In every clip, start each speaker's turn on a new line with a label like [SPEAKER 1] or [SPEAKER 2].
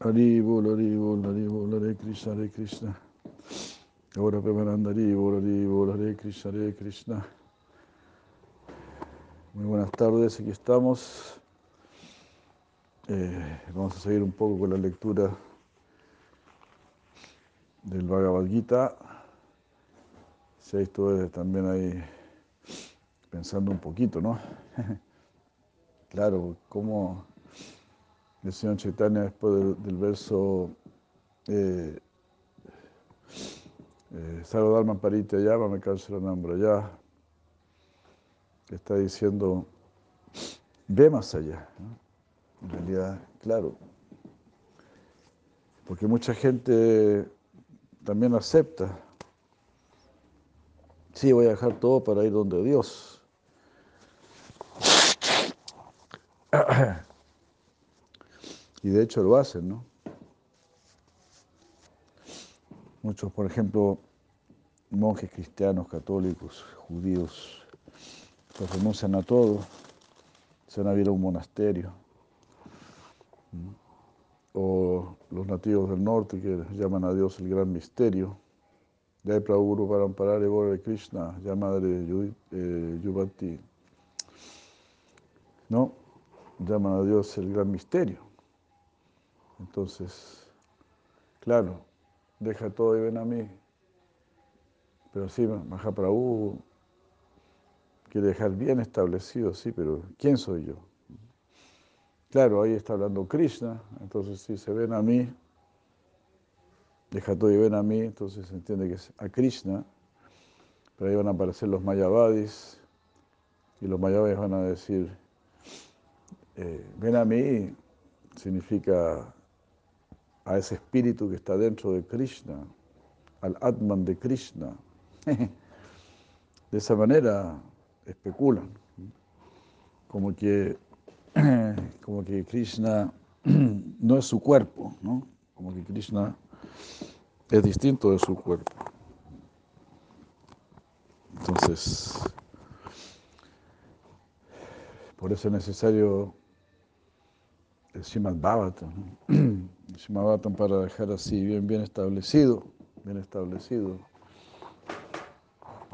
[SPEAKER 1] Haribol, Haribol, Hare Krishna, Hare Krishna. Ahora Premananda Haribol, Haribol, Hare Krishna, Hare Krishna. Muy buenas tardes, aquí estamos. Eh, vamos a seguir un poco con la lectura del Bhagavad Gita. Si estuve también ahí pensando un poquito, ¿no? claro, cómo el señor Chaitanya después del, del verso eh, eh, Sarvadharma Parite Yama me nombra ya está diciendo ve más allá en realidad claro porque mucha gente también acepta sí voy a dejar todo para ir donde Dios Y de hecho lo hacen, ¿no? Muchos, por ejemplo, monjes cristianos, católicos, judíos, pues renuncian a todo, se van a ir a un monasterio. O los nativos del norte que llaman a Dios el gran misterio. Jai Prabhu para amparar de Krishna, Madre Yuvati. ¿No? Llaman a Dios el gran misterio. Entonces, claro, deja todo y ven a mí. Pero sí, Mahaprabhu quiere dejar bien establecido, sí, pero ¿quién soy yo? Claro, ahí está hablando Krishna, entonces si se ven a mí, deja todo y ven a mí, entonces se entiende que es a Krishna, pero ahí van a aparecer los Mayavadis, y los Mayavadis van a decir, eh, ven a mí, significa a ese espíritu que está dentro de Krishna, al Atman de Krishna. De esa manera especulan, como que, como que Krishna no es su cuerpo, ¿no? como que Krishna es distinto de su cuerpo. Entonces, por eso es necesario el Srimad Bhagavatam. El Srimad Bhagavatam para dejar así bien, bien establecido, bien establecido,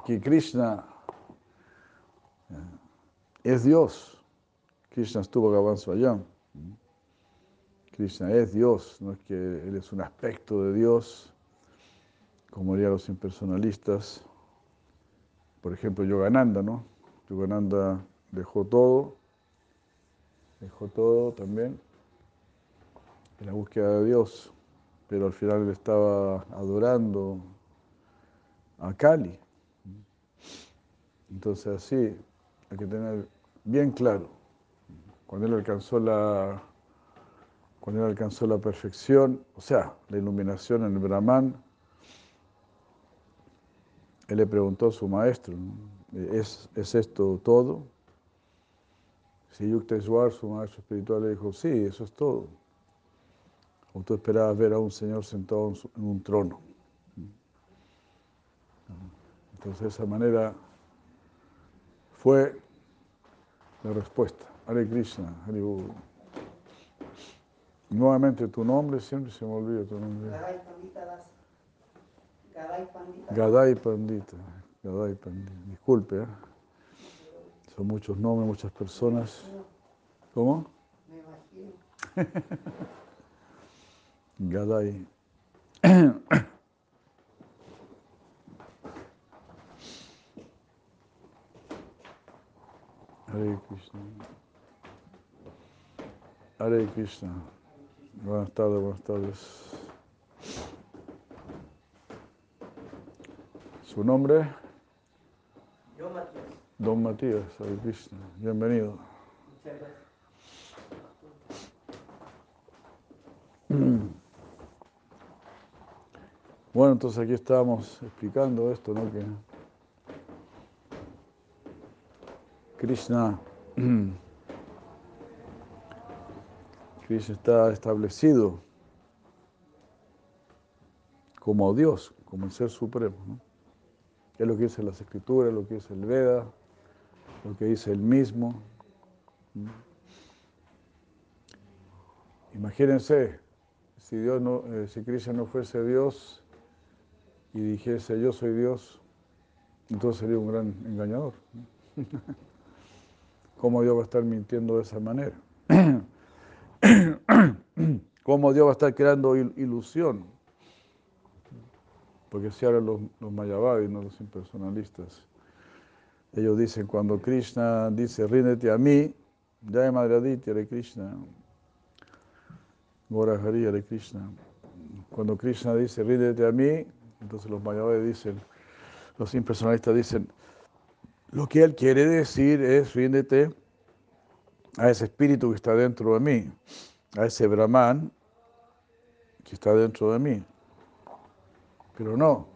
[SPEAKER 1] que Krishna es Dios. Krishna estuvo allá. Krishna es Dios, no es que Él es un aspecto de Dios, como dirían los impersonalistas. Por ejemplo, Yogananda, ¿no? Yogananda dejó todo, dejó todo también en la búsqueda de Dios, pero al final él estaba adorando a Kali. Entonces así hay que tener bien claro, cuando él alcanzó la, cuando él alcanzó la perfección, o sea, la iluminación en el Brahman, él le preguntó a su maestro, ¿es, ¿es esto todo? Si Yukteswar, su maestro espiritual, le dijo, sí, eso es todo o tú esperabas ver a un Señor sentado en un trono. Entonces de esa manera fue la respuesta. Hare Krishna, Hare Nuevamente tu nombre, siempre se me olvida tu nombre. Gadai Pandita Das. Gadai Pandita. Gadai Pandita. Disculpe, ¿eh? son muchos nombres, muchas personas. ¿Cómo? Me imagino. Gadai. Hare Krishna. Hare Krishna. Buenas tardes, buenas tardes. ¿Su nombre?
[SPEAKER 2] Don Matías.
[SPEAKER 1] Don Matías, Hare Krishna. Bienvenido.
[SPEAKER 2] Muchas gracias.
[SPEAKER 1] Bueno, entonces aquí estábamos explicando esto, ¿no? Que Krishna, Krishna está establecido como Dios, como el Ser Supremo. ¿no? Es lo que dice las Escrituras, lo que dice el Veda, lo que dice él mismo. Imagínense, si, Dios no, eh, si Krishna no fuese Dios y dijese yo soy Dios, entonces sería un gran engañador. ¿Cómo Dios va a estar mintiendo de esa manera? ¿Cómo Dios va a estar creando ilusión? Porque si ahora los, los mayavadis, no los impersonalistas, ellos dicen, cuando Krishna dice, ríndete a mí, ya de Madraditi, de Krishna, Gora Hari, Krishna. Cuando Krishna dice, ríndete a mí, entonces los mayavadis dicen, los impersonalistas dicen, lo que él quiere decir es, ríndete a ese espíritu que está dentro de mí, a ese Brahman que está dentro de mí. Pero no,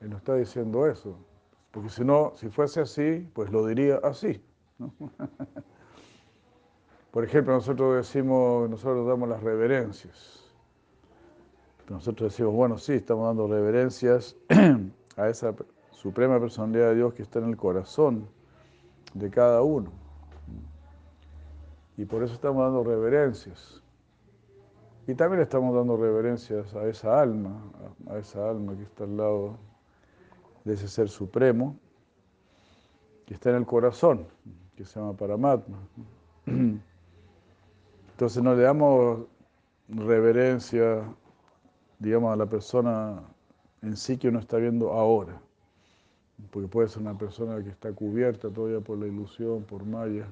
[SPEAKER 1] él no está diciendo eso, porque si no, si fuese así, pues lo diría así. Por ejemplo, nosotros decimos, nosotros damos las reverencias. Nosotros decimos, bueno, sí, estamos dando reverencias a esa suprema personalidad de Dios que está en el corazón de cada uno. Y por eso estamos dando reverencias. Y también estamos dando reverencias a esa alma, a esa alma que está al lado de ese ser supremo, que está en el corazón, que se llama Paramatma. Entonces no le damos reverencia, digamos, a la persona en sí que uno está viendo ahora, porque puede ser una persona que está cubierta todavía por la ilusión, por Maya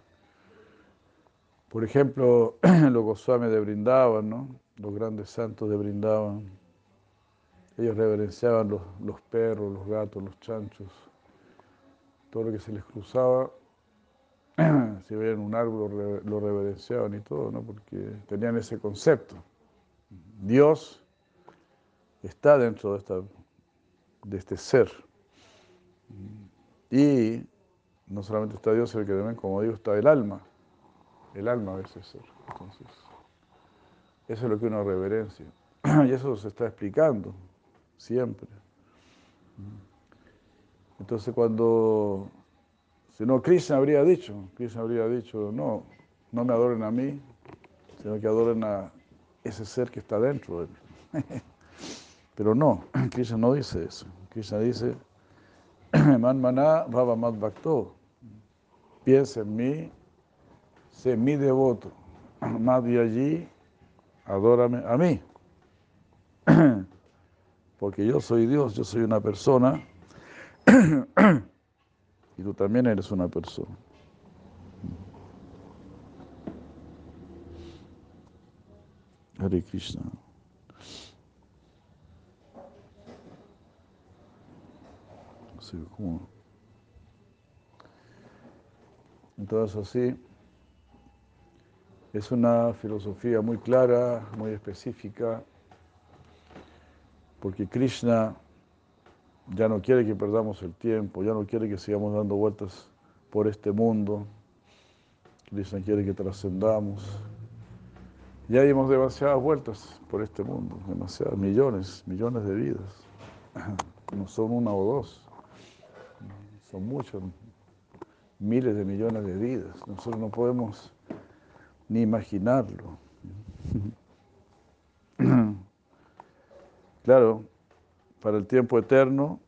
[SPEAKER 1] por ejemplo, los Goswami de Brindavan, ¿no? los grandes santos de Brindavan, ellos reverenciaban los, los, perros, los gatos, los chanchos, todo lo que se les cruzaba, si veían un árbol lo reverenciaban y todo, ¿no? porque tenían ese concepto. Dios está dentro de, esta, de este ser. Y no solamente está Dios, sino que también, como digo, está el alma el alma de ese ser. Entonces, eso es lo que uno reverencia. Y eso se está explicando siempre. Entonces cuando, si no, Krishna habría dicho, Krishna habría dicho, no, no me adoren a mí, sino que adoren a ese ser que está dentro de mí. Pero no, Krishna no dice eso. Krishna dice, man maná bhava mad bhakto, piensa en mí sé mi devoto, más de allí, adórame a mí. Porque yo soy Dios, yo soy una persona y tú también eres una persona. Hare Krishna. Entonces así. Es una filosofía muy clara, muy específica, porque Krishna ya no quiere que perdamos el tiempo, ya no quiere que sigamos dando vueltas por este mundo. Krishna quiere que trascendamos. Ya dimos demasiadas vueltas por este mundo, demasiadas, millones, millones de vidas. No son una o dos, son muchos, miles de millones de vidas. Nosotros no podemos ni imaginarlo. Claro, para el tiempo eterno,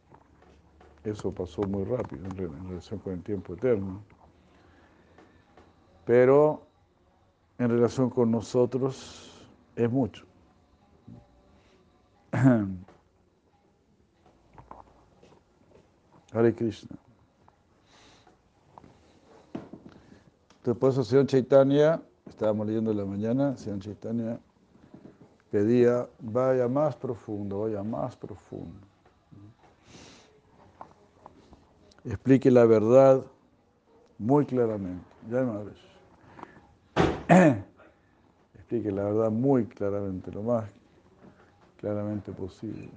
[SPEAKER 1] eso pasó muy rápido en relación con el tiempo eterno. Pero en relación con nosotros es mucho. Hare Krishna. Entonces, por eso, señor Chaitanya estábamos leyendo en la mañana, Señor Chaitanya pedía, vaya más profundo, vaya más profundo. Explique la verdad muy claramente. Ya no Explique la verdad muy claramente, lo más claramente posible.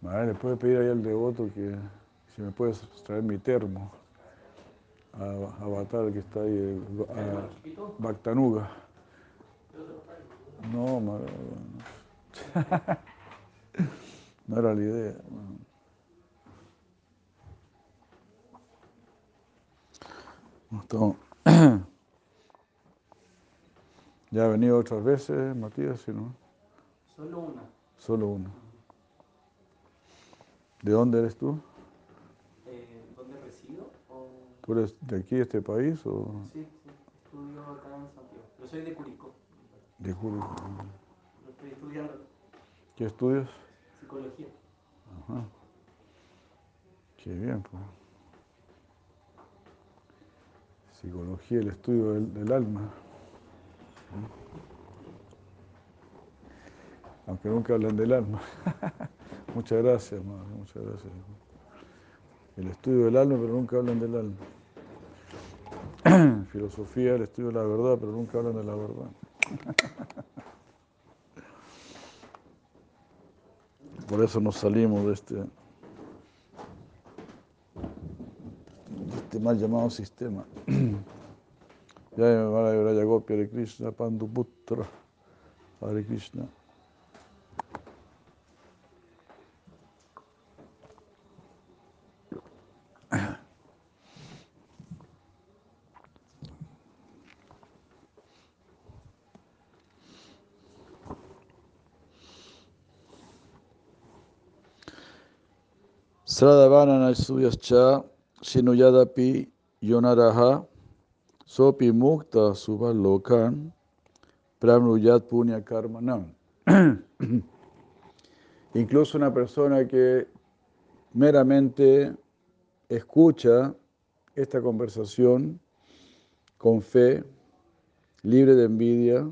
[SPEAKER 1] Madre, le puede pedir ahí al devoto que si me puedes traer mi termo a Avatar que está ahí, a Bactanuga. No, no era la idea. ¿Ya ha venido otras veces, Matías? ¿sí, no?
[SPEAKER 2] Solo una.
[SPEAKER 1] Solo una. ¿De dónde eres tú?
[SPEAKER 2] Eh, ¿Dónde resido? O...
[SPEAKER 1] ¿Tú eres de aquí, de este país o
[SPEAKER 2] Sí, sí. Estudio acá en Santiago. Yo soy de Curicó.
[SPEAKER 1] de?
[SPEAKER 2] Yo estoy estudiando
[SPEAKER 1] ¿Qué estudias?
[SPEAKER 2] psicología.
[SPEAKER 1] Ajá. Qué bien, pues. Psicología, el estudio del, del alma. Aunque nunca hablan del alma. muchas gracias, madre, muchas gracias. El estudio del alma, pero nunca hablan del alma. Filosofía, el estudio de la verdad, pero nunca hablan de la verdad. Por eso nos salimos de este, de este mal llamado sistema. Ya me van a llorar Yagopi, Hare Krishna, Panduputra, Hare Krishna. Sradhavana suyascha shinuyadapi yonaraha sopi mukta subalokan pramruyat punya karmanam. Incluso una persona que meramente escucha esta conversación con fe, libre de envidia,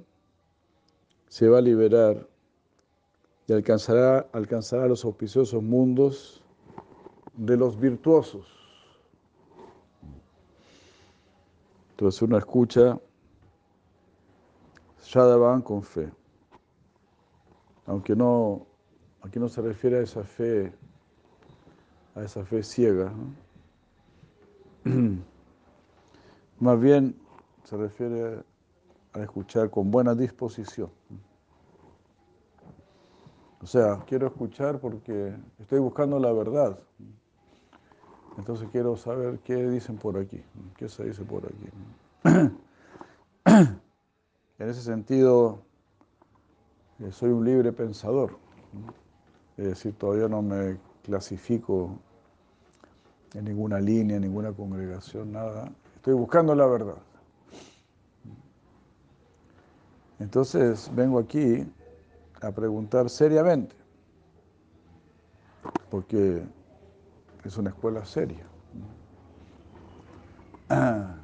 [SPEAKER 1] se va a liberar y alcanzará, alcanzará los auspiciosos mundos de los virtuosos. Entonces uno escucha Shadavan con fe. Aunque no, aquí no se refiere a esa fe, a esa fe ciega. ¿no? Más bien se refiere a escuchar con buena disposición. O sea, quiero escuchar porque estoy buscando la verdad. Entonces quiero saber qué dicen por aquí, qué se dice por aquí. En ese sentido, eh, soy un libre pensador. Es decir, todavía no me clasifico en ninguna línea, en ninguna congregación, nada. Estoy buscando la verdad. Entonces vengo aquí a preguntar seriamente, porque es una escuela seria.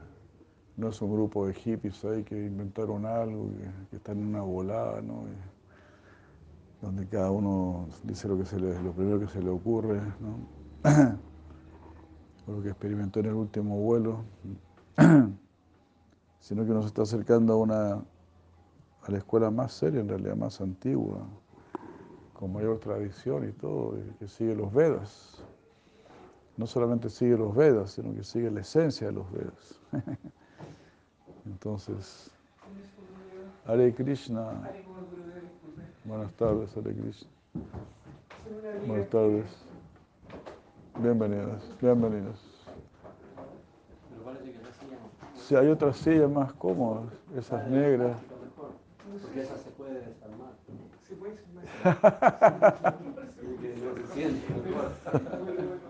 [SPEAKER 1] No es un grupo de hippies ahí que inventaron algo, que, que están en una volada, ¿no? Y donde cada uno dice lo, que se le, lo primero que se le ocurre, ¿no? o lo que experimentó en el último vuelo, sino que nos está acercando a una a la escuela más seria, en realidad más antigua, con mayor tradición y todo, y que sigue los Vedas. No solamente sigue los Vedas, sino que sigue la esencia de los Vedas. Entonces, Hare Krishna. Buenas tardes, Hare Krishna. Buenas tardes. Bienvenidas,
[SPEAKER 2] no.
[SPEAKER 1] Si hay otras sillas más cómodas, esas negras.
[SPEAKER 2] Porque esa se puede desarmar. Se puede desarmar.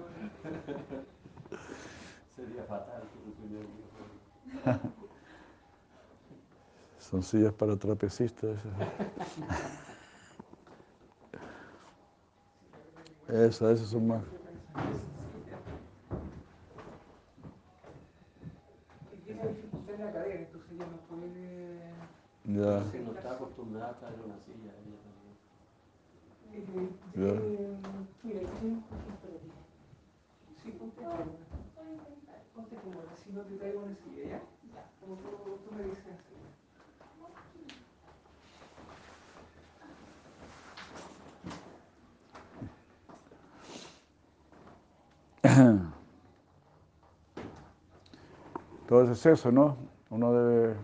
[SPEAKER 2] Sería fatal.
[SPEAKER 1] Son sillas para trapecistas. Esas, esas, son más.
[SPEAKER 3] Tiene dificultad en la cadera, entonces ya no puede.
[SPEAKER 1] Ya,
[SPEAKER 2] Si no está acostumbrada a estar en una silla, ella también.
[SPEAKER 1] Ya.
[SPEAKER 3] Mira, aquí tengo un cosito para ti. Sí, ponte cómoda. Si no te traigo una silla, ¿ya? Como tú, tú me dices así.
[SPEAKER 1] Entonces es eso, ¿no? Uno debe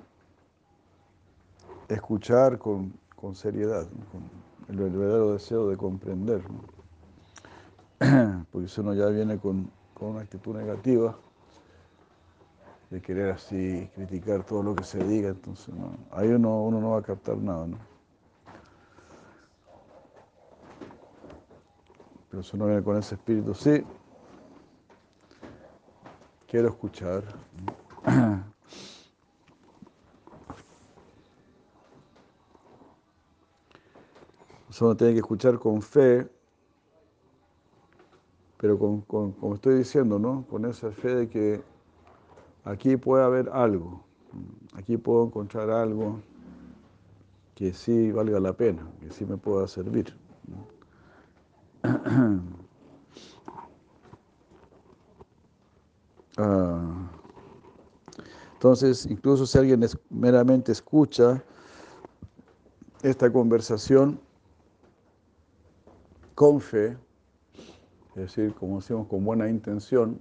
[SPEAKER 1] escuchar con, con seriedad, ¿no? con el verdadero deseo de comprender. ¿no? Porque si uno ya viene con, con una actitud negativa, de querer así criticar todo lo que se diga, entonces no, ahí uno, uno no va a captar nada, ¿no? Pero si uno viene con ese espíritu, sí, quiero escuchar. uno tiene que escuchar con fe, pero con, como estoy diciendo, ¿no? Con esa fe de que aquí puede haber algo, aquí puedo encontrar algo que sí valga la pena, que sí me pueda servir. Ah. Entonces, incluso si alguien meramente escucha esta conversación con fe, es decir, como decimos, con buena intención,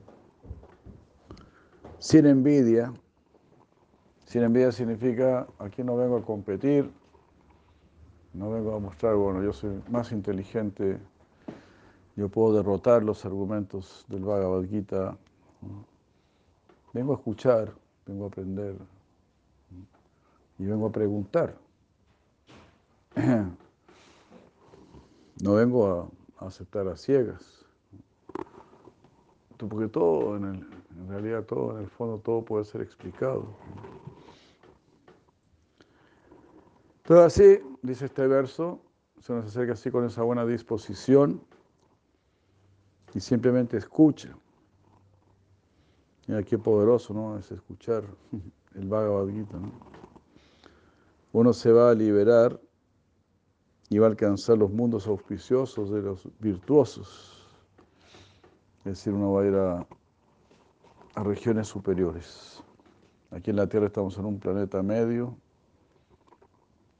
[SPEAKER 1] sin envidia. Sin envidia significa, aquí no vengo a competir, no vengo a mostrar, bueno, yo soy más inteligente, yo puedo derrotar los argumentos del Bhagavad Gita. Vengo a escuchar, vengo a aprender y vengo a preguntar. No vengo a aceptar a ciegas. Porque todo, en, el, en realidad todo, en el fondo, todo puede ser explicado. Todo así, dice este verso, se nos acerca así con esa buena disposición y simplemente escucha. Mira qué poderoso, ¿no? Es escuchar el Bhagavad Gita, ¿no? Uno se va a liberar y va a alcanzar los mundos auspiciosos de los virtuosos. Es decir, uno va a ir a, regiones superiores. Aquí en la Tierra estamos en un planeta medio,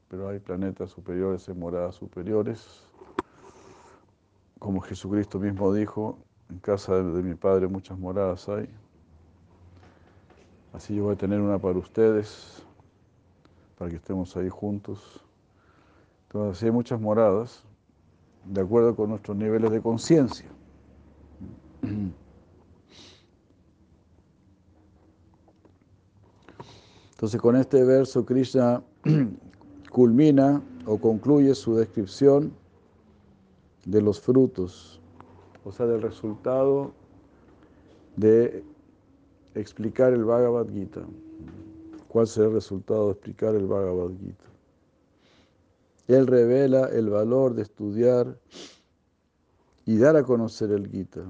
[SPEAKER 1] pero hay planetas superiores en moradas superiores. Como Jesucristo mismo dijo, en casa de, mi Padre muchas moradas hay. Así yo voy a tener una para ustedes, para que estemos ahí juntos. Entonces, hay muchas moradas, de acuerdo con nuestros niveles de conciencia. Entonces, con este verso, Krishna culmina o concluye su descripción de los frutos, o sea, del resultado de explicar el Bhagavad Gita. ¿Cuál será el resultado de explicar el Bhagavad Gita? Él revela el valor de estudiar y dar a conocer el Gita.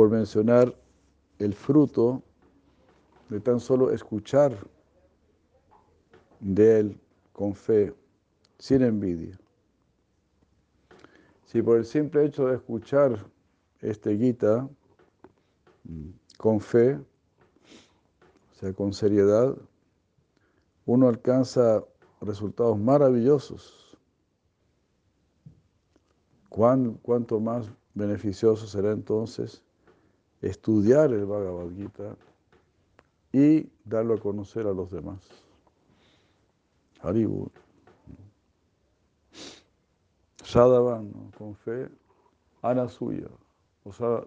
[SPEAKER 1] Por mencionar el fruto de tan solo escuchar de él con fe, sin envidia. Si por el simple hecho de escuchar este Gita con fe, o sea, con seriedad, uno alcanza resultados maravillosos. ¿Cuánto más beneficioso será entonces estudiar el Bhagavad Gita y darlo a conocer a los demás? Haribu. Sadavan, con fe, ana suya. O sea,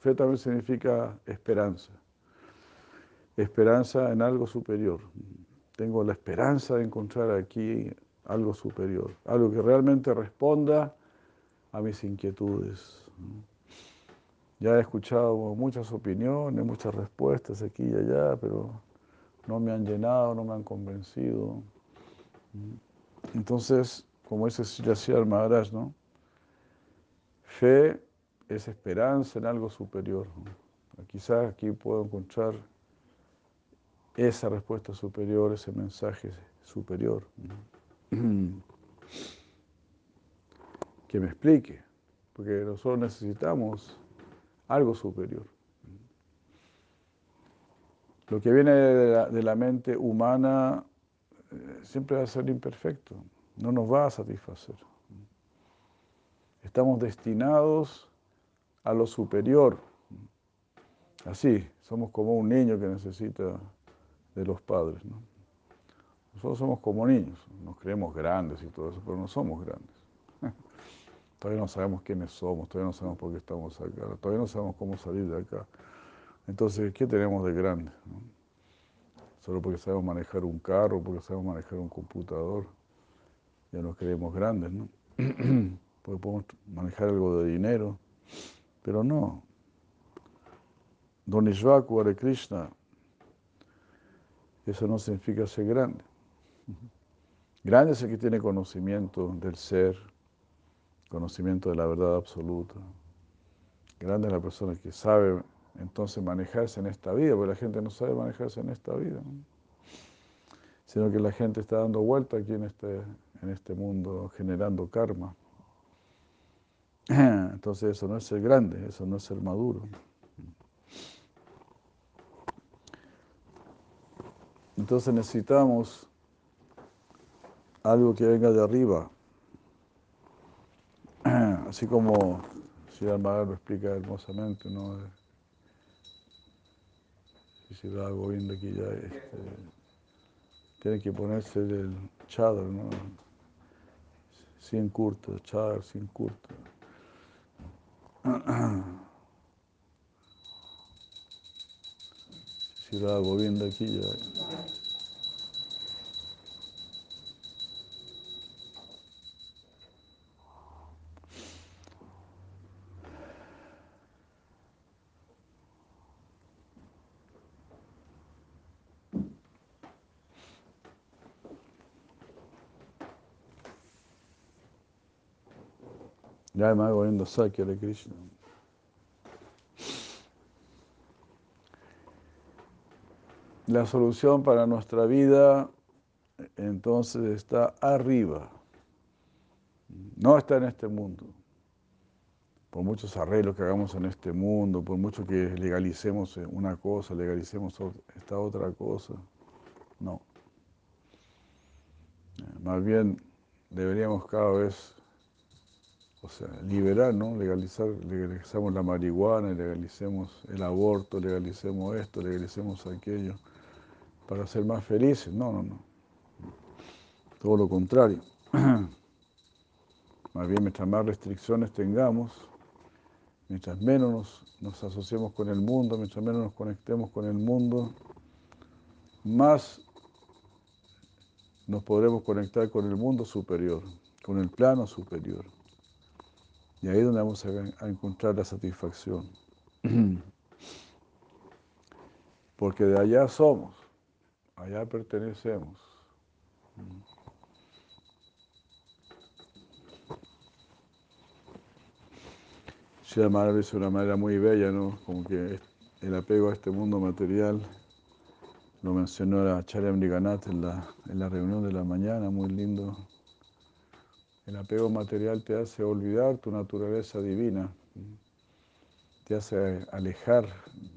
[SPEAKER 1] fe también significa esperanza. Esperanza en algo superior tengo la esperanza de encontrar aquí algo superior, algo que realmente responda a mis inquietudes. Ya he escuchado muchas opiniones, muchas respuestas aquí y allá, pero no me han llenado, no me han convencido. Entonces, como dice Sri Maharaj, ¿no? Fe es esperanza en algo superior. Quizás aquí puedo encontrar esa respuesta superior, ese mensaje superior. Que me explique, porque nosotros necesitamos algo superior. Lo que viene de la, mente humana eh, siempre va a ser imperfecto, no nos va a satisfacer. Estamos destinados a lo superior. Así, somos como un niño que necesita de los padres. ¿no? Nosotros somos como niños, nos creemos grandes y todo eso, pero no somos grandes. Todavía no sabemos quiénes somos, todavía no sabemos por qué estamos acá, todavía no sabemos cómo salir de acá. Entonces, ¿qué tenemos de grande? Solo porque sabemos manejar un carro, porque sabemos manejar un computador, ya nos creemos grandes, ¿no? porque podemos manejar algo de dinero, pero no. Don Ishvaku, Hare Krishna, eso no significa ser grande. Grande es el que tiene conocimiento del ser, conocimiento de la verdad absoluta. Grande es la persona que sabe entonces manejarse en esta vida, porque la gente no sabe manejarse en esta vida, sino que la gente está dando vuelta aquí en este, en este mundo generando karma. Entonces eso no es ser grande, eso no es ser maduro. Entonces necesitamos algo que venga de arriba, así como si Almagro lo explica hermosamente, ¿no? Si da algo bien de aquí ya, este, tiene que ponerse el chadar, ¿no? Sin curto, chadar sin curto. Si da algo bien de aquí ya. Me hago viendo Sakya de Krishna. La solución para nuestra vida entonces está arriba, no está en este mundo. Por muchos arreglos que hagamos en este mundo, por mucho que legalicemos una cosa, legalicemos esta otra cosa, no. Más bien deberíamos cada vez o sea, liberar, ¿no? Legalizar, legalizamos la marihuana, legalicemos el aborto, legalicemos esto, legalicemos aquello, para ser más felices. No, no, no. Todo lo contrario. Más bien, mientras más restricciones tengamos, mientras menos nos, nos asociemos con el mundo, mientras menos nos conectemos con el mundo, más nos podremos conectar con el mundo superior, con el plano superior. Y ahí es donde vamos a, encontrar la satisfacción. Porque de allá somos, allá pertenecemos. Shri Maharaj es una manera muy bella, ¿no? Como que el apego a este mundo material, lo mencionó la Charya Mriganath en la, en la reunión de la mañana, muy lindo. El apego material te hace olvidar tu naturaleza divina, te hace alejar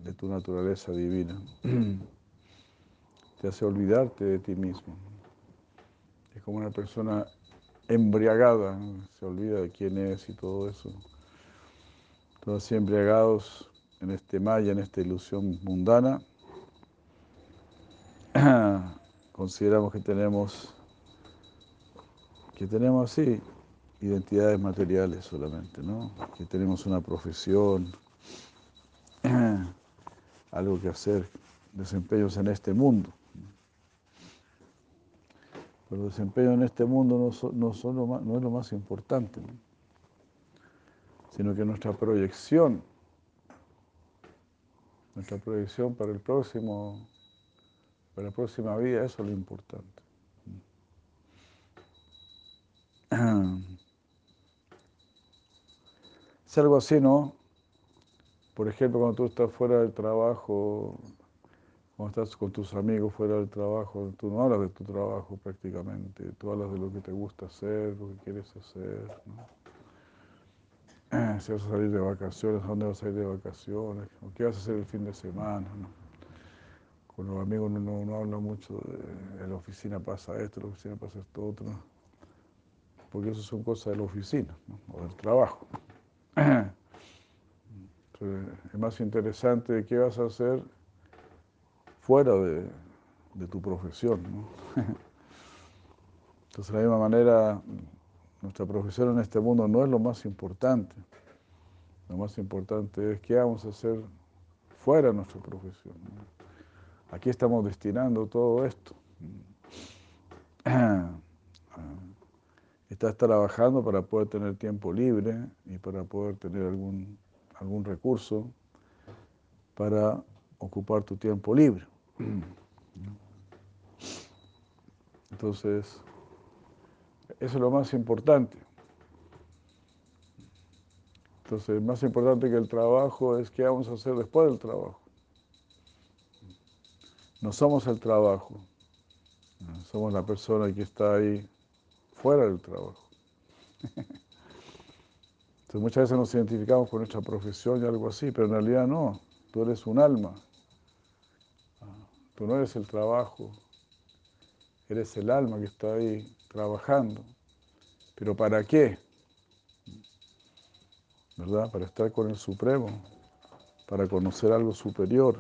[SPEAKER 1] de tu naturaleza divina, te hace olvidarte de ti mismo. Es como una persona embriagada, se olvida de quién es y todo eso. Todos así embriagados en este maya, en esta ilusión mundana, consideramos que tenemos que tenemos así identidades materiales solamente, ¿no? Que tenemos una profesión, algo que hacer, desempeños en este mundo. Pero el desempeño en este mundo no, es lo más importante, sino que nuestra proyección, nuestra proyección para el próximo, para la próxima vida, eso es lo importante. Algo así, ¿no? Por ejemplo, cuando tú estás fuera del trabajo, cuando estás con tus amigos fuera del trabajo, tú no hablas de tu trabajo prácticamente, tú hablas de lo que te gusta hacer, lo que quieres hacer. Si vas a salir de vacaciones, ¿a dónde vas a ir de vacaciones? ¿O qué vas a hacer el fin de semana? Con los amigos uno no, habla mucho de en la oficina pasa esto, en la oficina pasa esto otro porque eso son cosas de la oficina o del trabajo. Es más interesante qué vas a hacer fuera de, tu profesión. Entonces, de la misma manera, nuestra profesión en este mundo no es lo más importante. Lo más importante es qué vamos a hacer fuera de nuestra profesión. Aquí estamos destinando todo esto. Estás trabajando para poder tener tiempo libre y para poder tener algún, algún recurso para ocupar tu tiempo libre. Entonces, eso es lo más importante. Entonces, más importante que el trabajo es qué vamos a hacer después del trabajo. No somos el trabajo, somos la persona que está ahí fuera del trabajo. Entonces, muchas veces nos identificamos con nuestra profesión y algo así, pero en realidad no, tú eres un alma. Tú no eres el trabajo, eres el alma que está ahí trabajando. ¿Pero para qué? ¿verdad? Para estar con el Supremo, para conocer algo superior.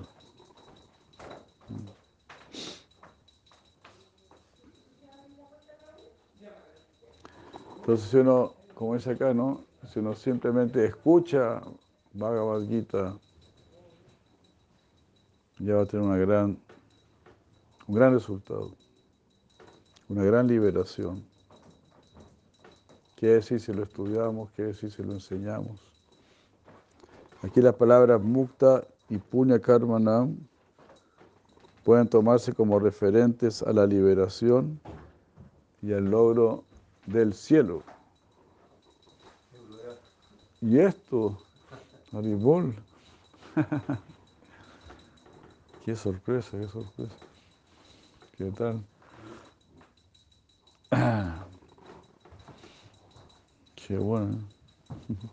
[SPEAKER 1] Entonces si uno, como dice acá, ¿no? Si uno simplemente escucha Bhagavad Gita, ya va a tener una gran, un gran resultado, una gran liberación. ¿Qué decir si lo estudiamos? ¿Qué decir si lo enseñamos? Aquí las palabras mukta y punya karmanam pueden tomarse como referentes a la liberación y al logro del cielo. Y esto, Aribol, qué sorpresa, qué sorpresa. ¿Qué tal? Qué bueno.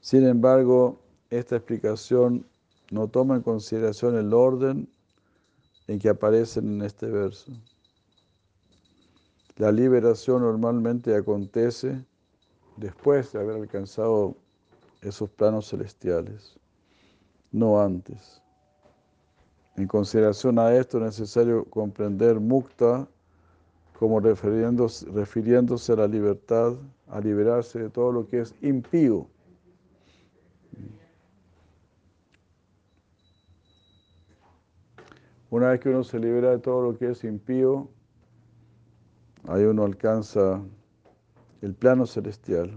[SPEAKER 1] Sin embargo, esta explicación no toma en consideración el orden en que aparecen en este verso. La liberación normalmente acontece después de haber alcanzado esos planos celestiales no antes. En consideración a esto es necesario comprender mukta como refiriéndose, refiriéndose a la libertad, a liberarse de todo lo que es impío. Una vez que uno se libera de todo lo que es impío, ahí uno alcanza el plano celestial.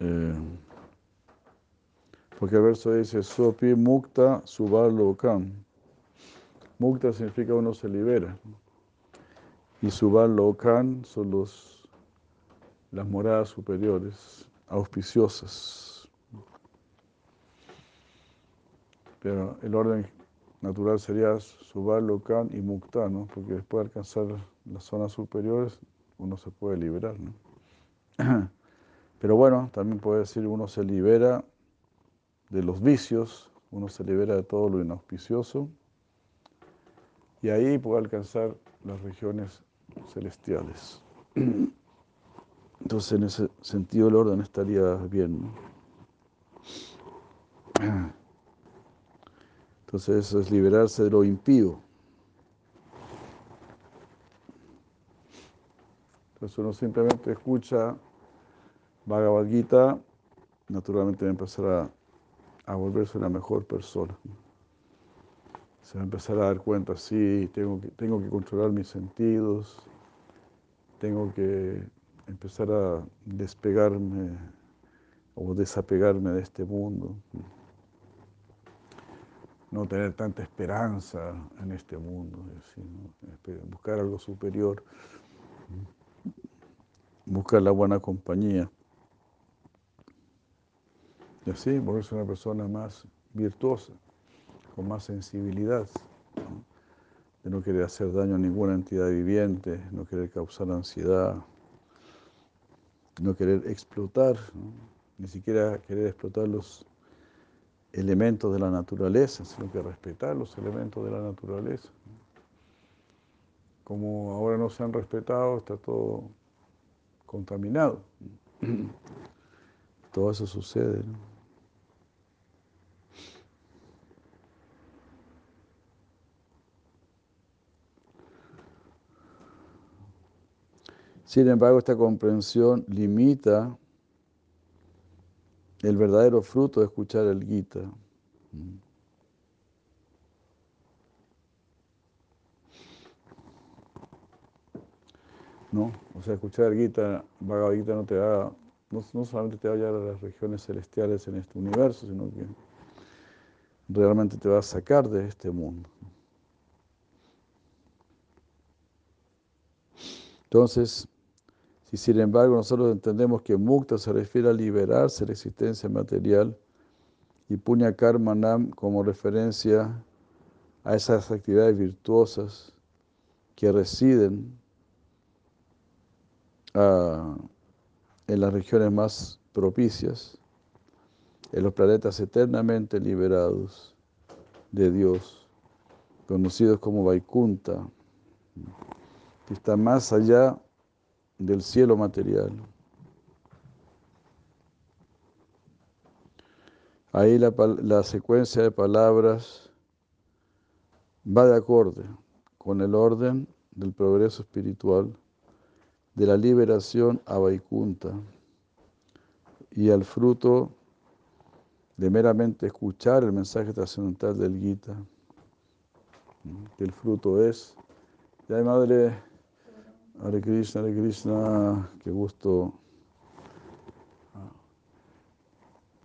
[SPEAKER 1] Eh, porque el verso dice, Sopi Mukta Subar Lokam. Mukta significa uno se libera. Y Subar Lokam son los, las moradas superiores, auspiciosas. Pero el orden natural sería Subar Lokam y Mukta, ¿no? Porque después de alcanzar las zonas superiores, uno se puede liberar, ¿no? Pero bueno, también puede decir uno se libera de los vicios, uno se libera de todo lo inauspicioso y ahí puede alcanzar las regiones celestiales. Entonces en ese sentido el orden estaría bien. Entonces eso es liberarse de lo impío. Entonces uno simplemente escucha Bhagavad Gita, naturalmente va a empezar a, volverse una mejor persona. Se va a empezar a dar cuenta, sí, tengo que, tengo que controlar mis sentidos, tengo que empezar a despegarme o desapegarme de este mundo. No tener tanta esperanza en este mundo, buscar algo superior, buscar la buena compañía. Y así volverse una persona más virtuosa, con más sensibilidad, de no querer hacer daño a ninguna entidad viviente, no querer causar ansiedad, no querer explotar, ni siquiera querer explotar los elementos de la naturaleza, sino que respetar los elementos de la naturaleza. Como ahora no se han respetado, está todo contaminado. Todo eso sucede. ¿no? Sin embargo, esta comprensión limita el verdadero fruto de escuchar el Gita. ¿No? O sea, escuchar el Gita, Bhagavad no te da, no, solamente te va a llevar a las regiones celestiales en este universo, sino que realmente te va a sacar de este mundo. Entonces, si sin embargo nosotros entendemos que mukta se refiere a liberarse de la existencia material y punya karma nam como referencia a esas actividades virtuosas que residen ah, en las regiones más propicias, en los planetas eternamente liberados de Dios, conocidos como Vaikunta que está más allá del cielo material. Ahí la, secuencia de palabras va de acorde con el orden del progreso espiritual, de la liberación a Vaikunta y al fruto de meramente escuchar el mensaje trascendental del Gita, que el fruto es, ya madre Hare Krishna, Hare Krishna, qué gusto.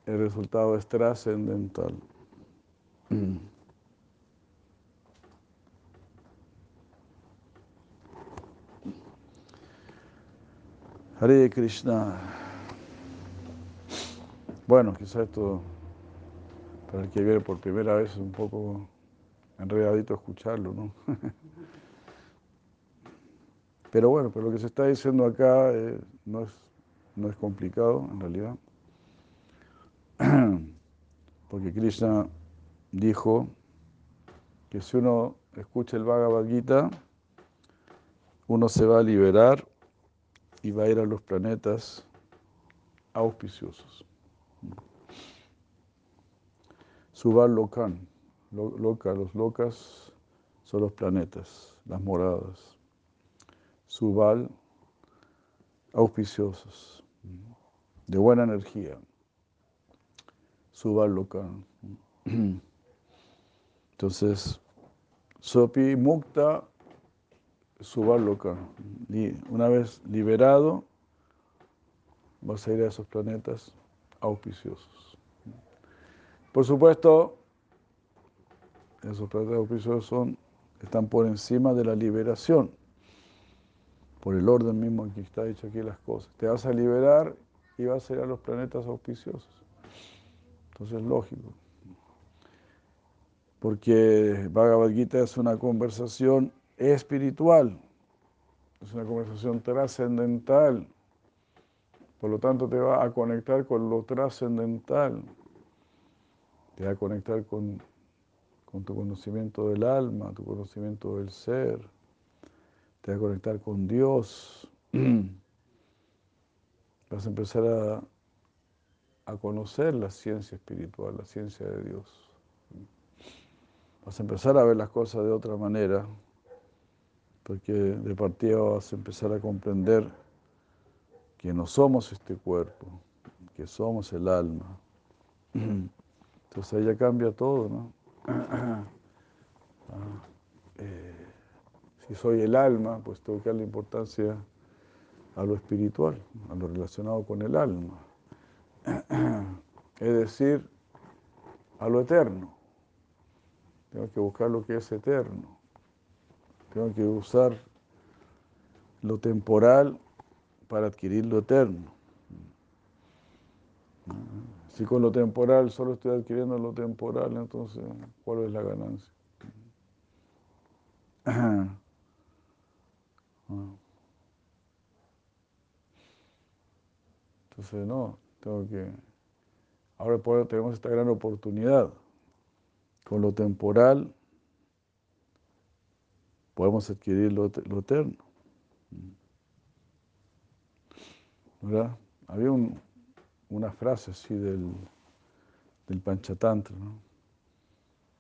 [SPEAKER 1] El resultado es trascendental. Hare Krishna. Bueno, quizás esto, para el que viene por primera vez, es un poco enredadito escucharlo, ¿no? Pero bueno, pero lo que se está diciendo acá eh, no, es, no es complicado en realidad. Porque Krishna dijo que si uno escucha el Bhagavad Gita, uno se va a liberar y va a ir a los planetas auspiciosos. Subal Lokan, loca, los locas son los planetas, las moradas. Subal, auspiciosos, de buena energía. Subal local. Entonces, Sopi Mukta, Subal local. Una vez liberado, vas a ir a esos planetas auspiciosos. Por supuesto, esos planetas auspiciosos son, están por encima de la liberación por el orden mismo en que está hecho aquí las cosas. Te vas a liberar y vas a ir a los planetas auspiciosos. Entonces es lógico. Porque Bhagavad Gita es una conversación espiritual, es una conversación trascendental. Por lo tanto, te va a conectar con lo trascendental. Te va a conectar con, con tu conocimiento del alma, tu conocimiento del ser te vas a conectar con Dios, vas a empezar a, a conocer la ciencia espiritual, la ciencia de Dios. Vas a empezar a ver las cosas de otra manera, porque de partida vas a empezar a comprender que no somos este cuerpo, que somos el alma. Entonces ahí ya cambia todo, ¿no? Ah, eh, si soy el alma, pues tengo que darle importancia a lo espiritual, a lo relacionado con el alma. Es decir, a lo eterno. Tengo que buscar lo que es eterno. Tengo que usar lo temporal para adquirir lo eterno. Si con lo temporal solo estoy adquiriendo lo temporal, entonces, ¿cuál es la ganancia? Entonces, no, tengo que... Ahora tenemos esta gran oportunidad. Con lo temporal podemos adquirir lo, eterno. ¿Verdad? Había una frase así del, del Panchatantra, ¿no?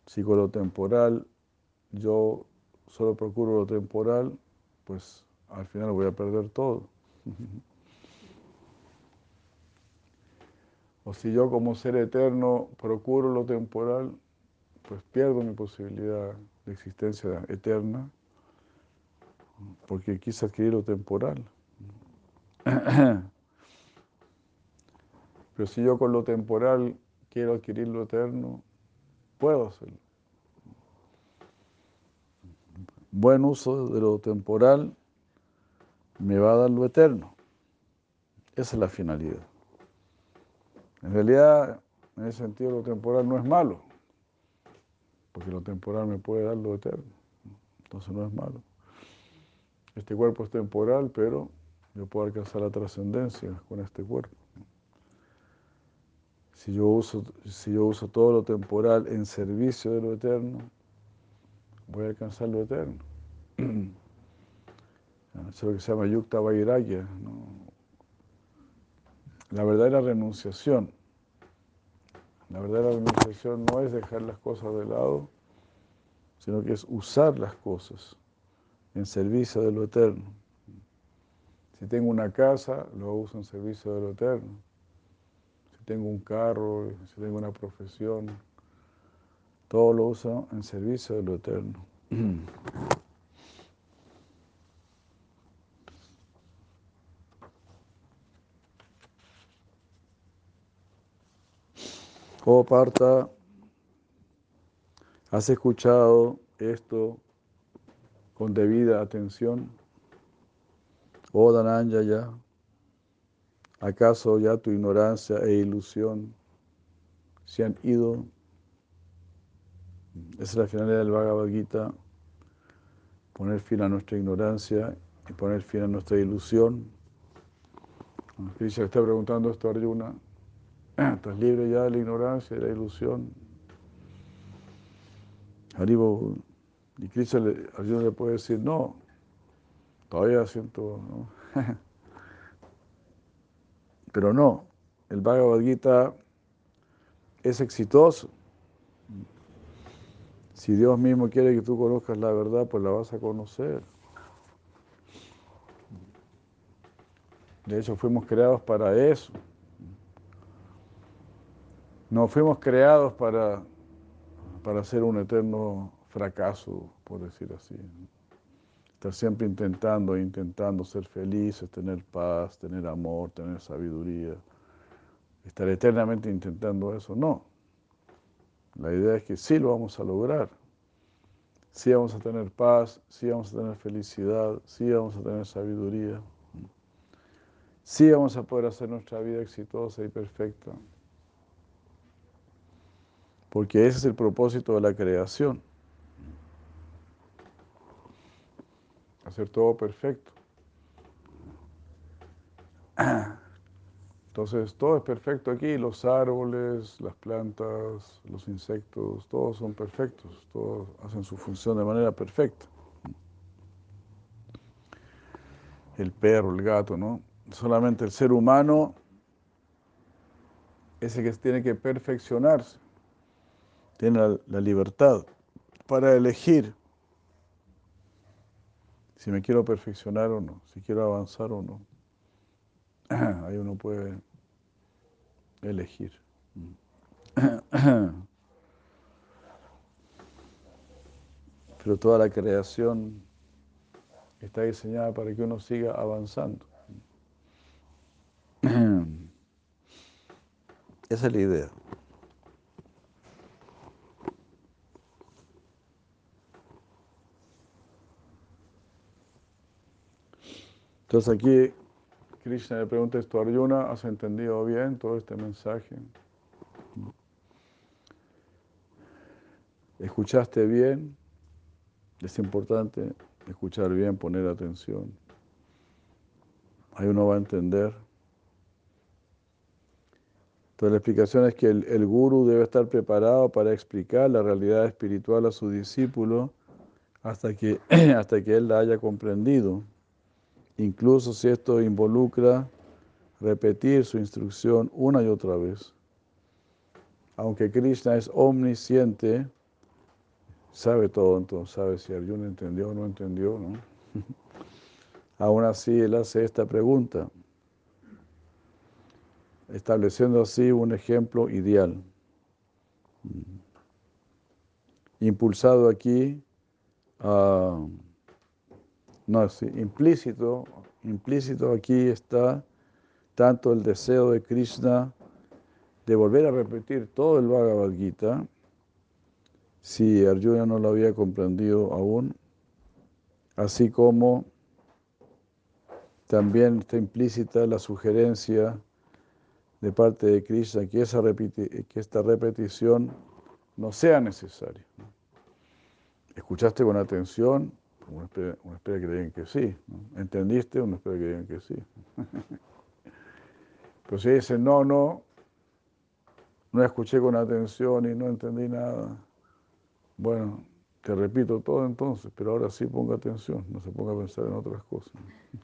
[SPEAKER 1] Si con lo temporal yo solo procuro lo temporal, pues al final voy a perder todo. O si yo como ser eterno procuro lo temporal, pues pierdo mi posibilidad de existencia eterna porque quise adquirir lo temporal. Pero si yo con lo temporal quiero adquirir lo eterno, puedo hacerlo. Buen uso de lo temporal me va a dar lo eterno. Esa es la finalidad. En realidad, en ese sentido, lo temporal no es malo, porque lo temporal me puede dar lo eterno. Entonces no es malo. Este cuerpo es temporal, pero yo puedo alcanzar la trascendencia con este cuerpo. Si yo, uso, si yo uso todo lo temporal en servicio de lo eterno, voy a alcanzar lo eterno. Eso es lo que se llama yukta vairagya. La verdadera renunciación. La verdadera renunciación no es dejar las cosas de lado, sino que es usar las cosas en servicio de lo eterno. Si tengo una casa, lo uso en servicio de lo eterno. Si tengo un carro, si tengo una profesión, todo lo uso en servicio de lo eterno. Oh Parta, ¿has escuchado esto con debida atención? Oh ya, ¿acaso ya tu ignorancia e ilusión se han ido? Esa es la finalidad del Bhagavad Gita, poner fin a nuestra ignorancia y poner fin a nuestra ilusión. Krishna está preguntando esto a Arjuna, ¿estás libre ya de la ignorancia y de la ilusión? Haribo, y Krishna Arjuna le puede decir, no, todavía siento, ¿no? pero no, el Bhagavad Gita es exitoso. Si Dios mismo quiere que tú conozcas la verdad, pues la vas a conocer. De hecho, fuimos creados para eso. No fuimos creados para, para hacer un eterno fracaso, por decir así. Estar siempre intentando, intentando ser felices, tener paz, tener amor, tener sabiduría. Estar eternamente intentando eso, no. La idea es que sí lo vamos a lograr. Sí vamos a tener paz, sí vamos a tener felicidad, sí vamos a tener sabiduría. Sí vamos a poder hacer nuestra vida exitosa y perfecta. Porque ese es el propósito de la creación. Hacer todo perfecto. Entonces, todo es perfecto aquí, los árboles, las plantas, los insectos, todos son perfectos, todos hacen su función de manera perfecta. El perro, el gato, ¿no? Solamente el ser humano es el que tiene que perfeccionarse, tiene la, la libertad para elegir si me quiero perfeccionar o no, si quiero avanzar o no. Ahí uno puede elegir. Pero toda la creación está diseñada para que uno siga avanzando. Esa es la idea. Entonces aquí Krishna le pregunta esto a Arjuna, ¿has entendido bien todo este mensaje? ¿Escuchaste bien? Es importante escuchar bien, poner atención. Ahí uno va a entender. Entonces la explicación es que el, el guru debe estar preparado para explicar la realidad espiritual a su discípulo hasta que, hasta que él la haya comprendido incluso si esto involucra repetir su instrucción una y otra vez. Aunque Krishna es omnisciente, sabe todo, entonces sabe si Arjuna entendió o no entendió, ¿no? Aún así, él hace esta pregunta, estableciendo así un ejemplo ideal. Impulsado aquí, no, sí, implícito, implícito aquí está tanto el deseo de Krishna de volver a repetir todo el Bhagavad Gita, si Arjuna no lo había comprendido aún, así como también está implícita la sugerencia de parte de Krishna que, esa que esta repetición no sea necesaria. ¿Escuchaste con atención? Uno espera, que le digan que sí. ¿Entendiste? Uno espera que digan que sí. Pero si dice no, no, no escuché con atención y no entendí nada, bueno, te repito todo entonces, pero ahora sí ponga atención, no se ponga a pensar en otras cosas.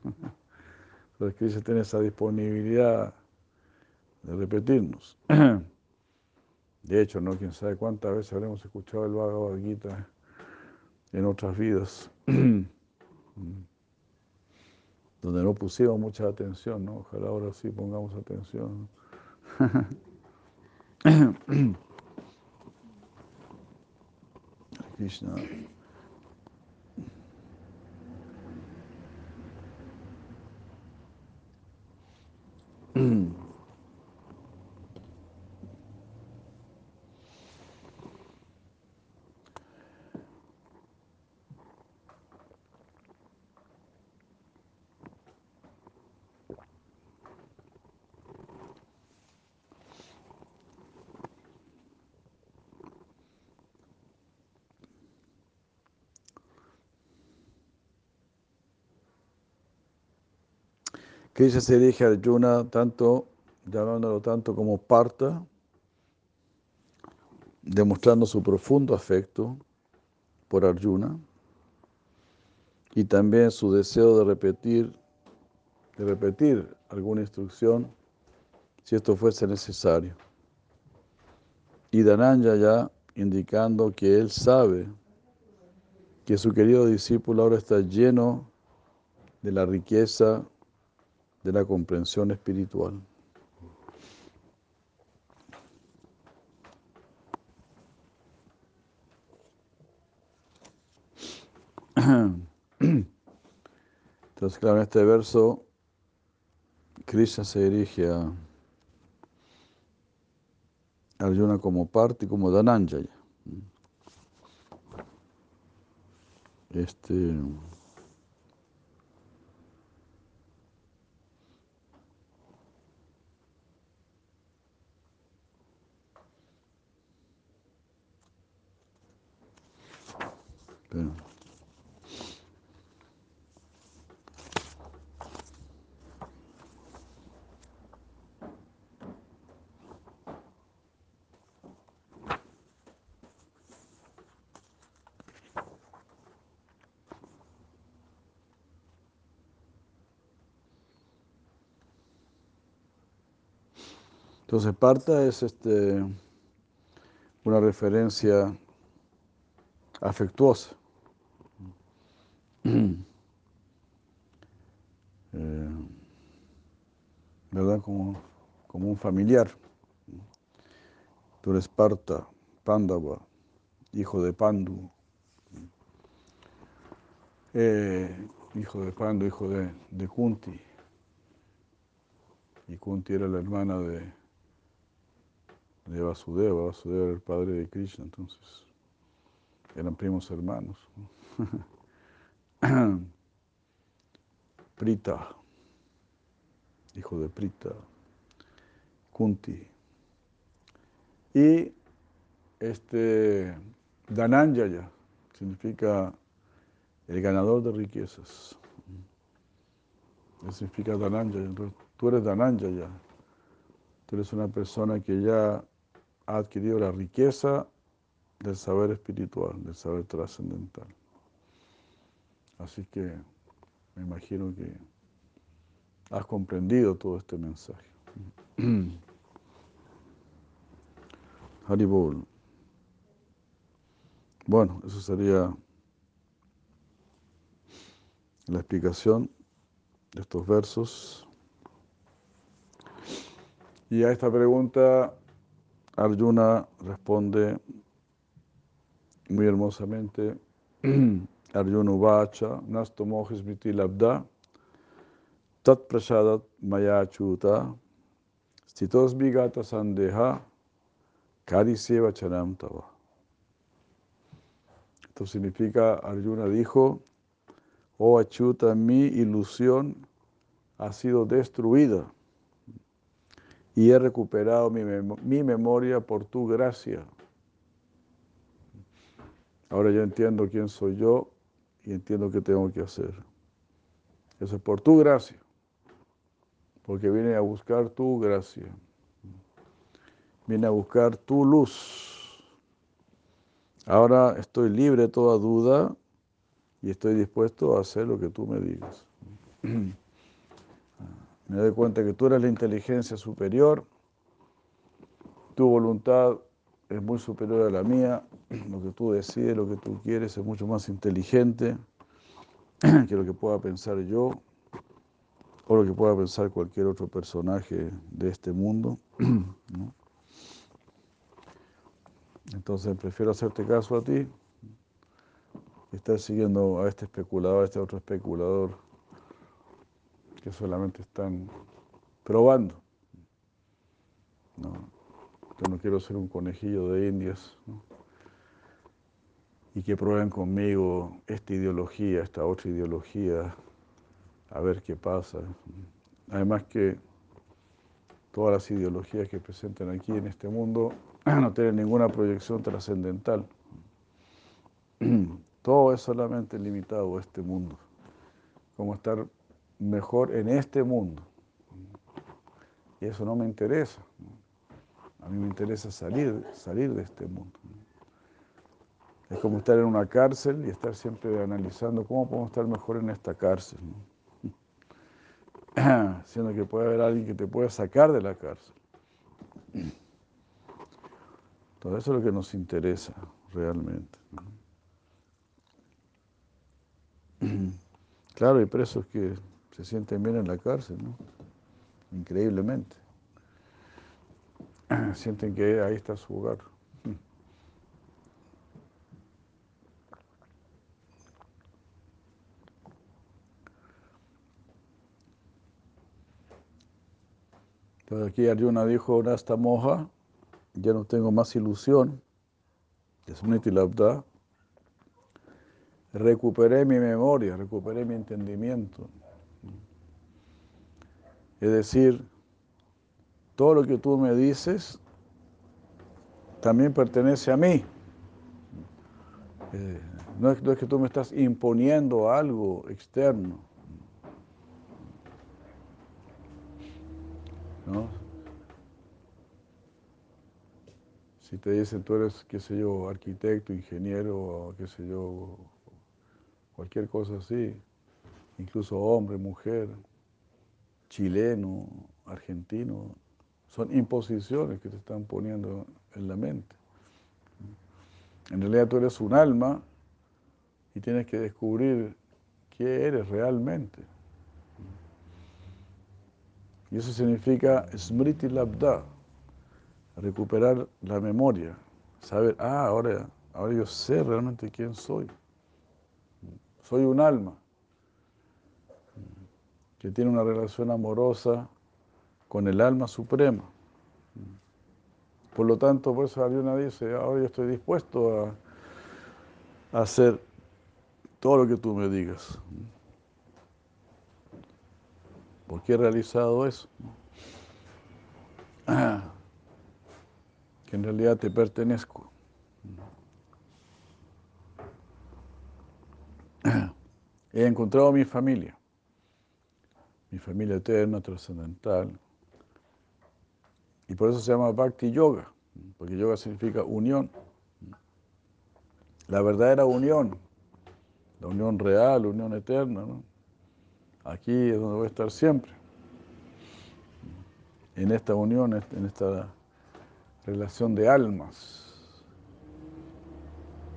[SPEAKER 1] Entonces, dice, tiene esa disponibilidad de repetirnos. De hecho, ¿no? Quién sabe cuántas veces habremos escuchado el Bhagavad Gita en otras vidas, donde no pusimos mucha atención, ¿no? Ojalá ahora sí pongamos atención. Krishna. Krishna se dirige a Arjuna tanto, llamándolo tanto como Parta, demostrando su profundo afecto por Arjuna y también su deseo de repetir, de repetir alguna instrucción si esto fuese necesario. Y ya indicando que él sabe que su querido discípulo ahora está lleno de la riqueza de la comprensión espiritual. Entonces, claro, en este verso, Krishna se dirige a Arjuna como parte y como Dananjaya. Este. Entonces, Parta es este, una referencia afectuosa. Eh, ¿Verdad? Como, como un familiar. Tú eres Parta, Pandava, hijo de Pandu. Eh, hijo de Pandu, hijo de, de Kunti. Y Kunti era la hermana de, de Vasudeva. Vasudeva era el padre de Krishna, entonces eran primos hermanos. Prita, hijo de Prita, Kunti. Y este Dananjaya significa el ganador de riquezas. Eso significa Dananjaya. tú eres Dananjaya. Tú eres una persona que ya ha adquirido la riqueza del saber espiritual, del saber trascendental. Así que me imagino que has comprendido todo este mensaje. Haribol. Bueno, eso sería la explicación estos versos. Y a esta pregunta Arjuna responde muy hermosamente. Arjuna Uvacha, Nasto Mohismiti Labda, Tat Prasadat Maya Chuta, Stitos Vigata Sandeha, Kari Seva Chanam Tava. Esto significa, Arjuna dijo, oh Achuta, mi ilusión ha sido destruida y he recuperado mi, mi, memoria por tu gracia. Ahora yo entiendo quién soy yo y entiendo qué tengo que hacer. Eso es por tu gracia, porque vine a buscar tu gracia. Vine a buscar tu luz. Ahora estoy libre de toda duda y estoy dispuesto a hacer lo que tú me digas. Me doy cuenta que tú eres la inteligencia superior, tu voluntad es muy superior a la mía, lo que tú decides, lo que tú quieres es mucho más inteligente que lo que pueda pensar yo o lo que pueda pensar cualquier otro personaje de este mundo. Entonces prefiero hacerte caso a ti y estar siguiendo a este especulador, a este otro especulador que solamente están probando. No, yo no quiero ser un conejillo de indias y que prueben conmigo esta ideología, esta otra ideología, a ver qué pasa. Además que todas las ideologías que presentan aquí en este mundo no tienen ninguna proyección trascendental. Todo es solamente limitado a este mundo. Como estar mejor en este mundo. Y eso no me interesa. A mí me interesa salir, salir de este mundo. Es como estar en una cárcel y estar siempre analizando cómo podemos estar mejor en esta cárcel. Siendo que puede haber alguien que te pueda sacar de la cárcel. Eso es lo que nos interesa realmente. Claro, hay presos que se sienten bien en la cárcel, ¿no? Increíblemente. Sienten que ahí está su hogar. Entonces aquí Arjuna dijo, esta moja, ya no tengo más ilusión, es un Labda, recuperé mi memoria, recuperé mi entendimiento. Es decir, todo lo que tú me dices también pertenece a mí. Eh, no, es, que tú me estás imponiendo algo externo. ¿No? Si te dicen tú eres, qué sé yo, arquitecto, ingeniero, qué sé yo, cualquier cosa así, incluso hombre, mujer, chileno, argentino, son imposiciones que te están poniendo en la mente. En realidad tú eres un alma y tienes que descubrir qué eres realmente. Y eso significa smriti labda, recuperar la memoria, saber, ah, ahora, ahora yo sé realmente quién soy. Soy un alma que tiene una relación amorosa con el alma suprema. Por lo tanto, por eso Arjuna dice, ahora yo estoy dispuesto a, hacer todo lo que tú me digas. Porque he realizado eso. En realidad te pertenezco. He encontrado mi familia mi familia eterna, trascendental. Y por eso se llama Bhakti Yoga, porque yoga significa unión. La verdadera unión, la unión real, la unión eterna. Aquí es donde voy a estar siempre. En esta unión, en esta relación de almas.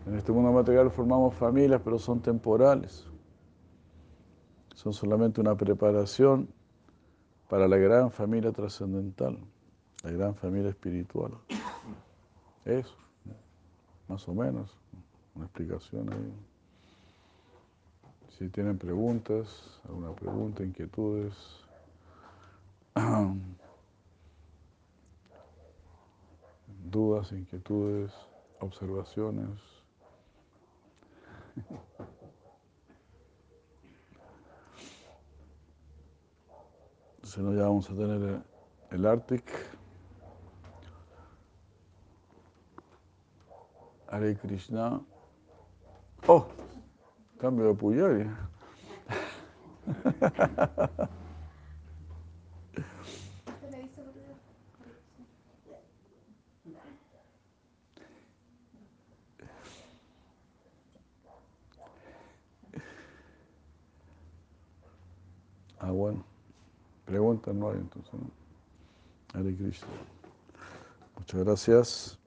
[SPEAKER 1] En este mundo material formamos familias, pero son temporales son solamente una preparación para la gran familia trascendental, la gran familia espiritual. Eso, más o menos, una explicación ahí. Si tienen preguntas, alguna pregunta, inquietudes. dudas, inquietudes, observaciones. Si no, ya vamos a tener el Arctic. Hare Krishna. Oh, cambio de Puyari. Ah, bueno. Preguntas no hay entonces, ¿no? Hare Krishna. Muchas gracias.